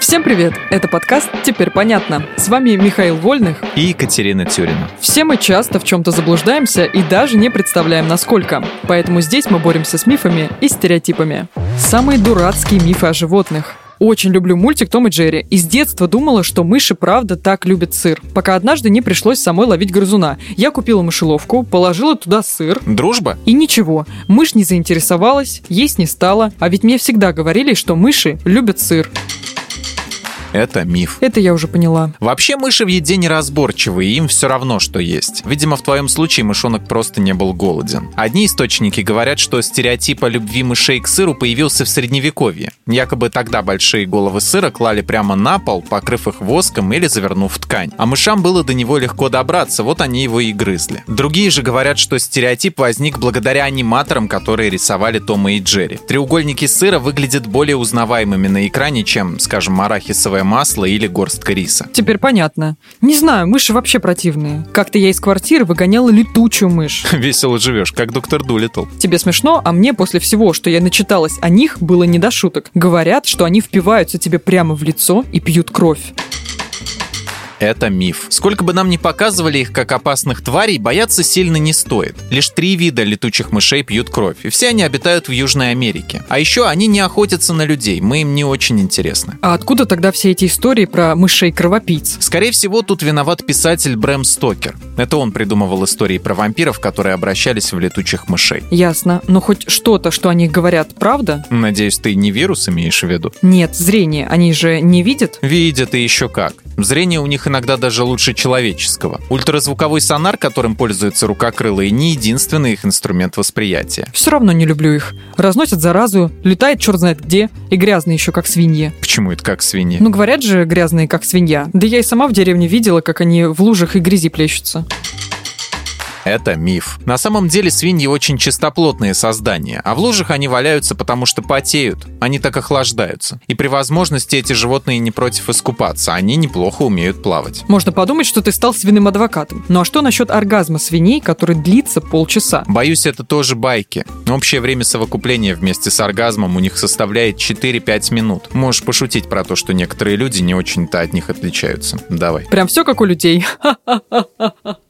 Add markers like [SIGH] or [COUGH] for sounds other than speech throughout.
Всем привет! Это подкаст «Теперь понятно». С вами Михаил Вольных и Екатерина Тюрина. Все мы часто в чем-то заблуждаемся и даже не представляем, насколько. Поэтому здесь мы боремся с мифами и стереотипами. Самые дурацкие мифы о животных – очень люблю мультик «Том и Джерри». И с детства думала, что мыши правда так любят сыр. Пока однажды не пришлось самой ловить грызуна. Я купила мышеловку, положила туда сыр. Дружба? И ничего. Мышь не заинтересовалась, есть не стала. А ведь мне всегда говорили, что мыши любят сыр. Это миф. Это я уже поняла. Вообще мыши в еде неразборчивые, им все равно, что есть. Видимо, в твоем случае мышонок просто не был голоден. Одни источники говорят, что стереотип о любви мышей к сыру появился в средневековье. Якобы тогда большие головы сыра клали прямо на пол, покрыв их воском или завернув в ткань. А мышам было до него легко добраться, вот они его и грызли. Другие же говорят, что стереотип возник благодаря аниматорам, которые рисовали Тома и Джерри. Треугольники сыра выглядят более узнаваемыми на экране, чем, скажем, арахисовая оливковое масло или горстка риса. Теперь понятно. Не знаю, мыши вообще противные. Как-то я из квартиры выгоняла летучую мышь. [LAUGHS] Весело живешь, как доктор Дулитл. Тебе смешно, а мне после всего, что я начиталась о них, было не до шуток. Говорят, что они впиваются тебе прямо в лицо и пьют кровь это миф. Сколько бы нам ни показывали их как опасных тварей, бояться сильно не стоит. Лишь три вида летучих мышей пьют кровь, и все они обитают в Южной Америке. А еще они не охотятся на людей, мы им не очень интересны. А откуда тогда все эти истории про мышей-кровопийц? Скорее всего, тут виноват писатель Брэм Стокер. Это он придумывал истории про вампиров, которые обращались в летучих мышей. Ясно. Но хоть что-то, что о них говорят, правда? Надеюсь, ты не вирус имеешь в виду? Нет, зрение. Они же не видят? Видят и еще как. Зрение у них иногда даже лучше человеческого. Ультразвуковой сонар, которым пользуются рукокрылые, не единственный их инструмент восприятия. Все равно не люблю их. Разносят заразу, летает черт знает где, и грязные еще как свиньи. Почему это как свиньи? Ну, говорят же, грязные как свинья. Да я и сама в деревне видела, как они в лужах и грязи плещутся. Это миф. На самом деле свиньи очень чистоплотные создания, а в лужах они валяются, потому что потеют. Они так охлаждаются. И при возможности эти животные не против искупаться, они неплохо умеют плавать. Можно подумать, что ты стал свиным адвокатом. Ну а что насчет оргазма свиней, который длится полчаса? Боюсь, это тоже байки. Общее время совокупления вместе с оргазмом у них составляет 4-5 минут. Можешь пошутить про то, что некоторые люди не очень-то от них отличаются. Давай. Прям все как у людей. [LAUGHS]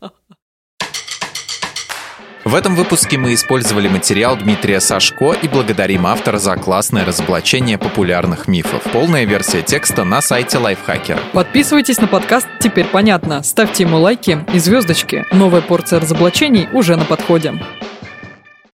В этом выпуске мы использовали материал Дмитрия Сашко и благодарим автора за классное разоблачение популярных мифов. Полная версия текста на сайте Лайфхакера. Подписывайтесь на подкаст «Теперь понятно», ставьте ему лайки и звездочки. Новая порция разоблачений уже на подходе.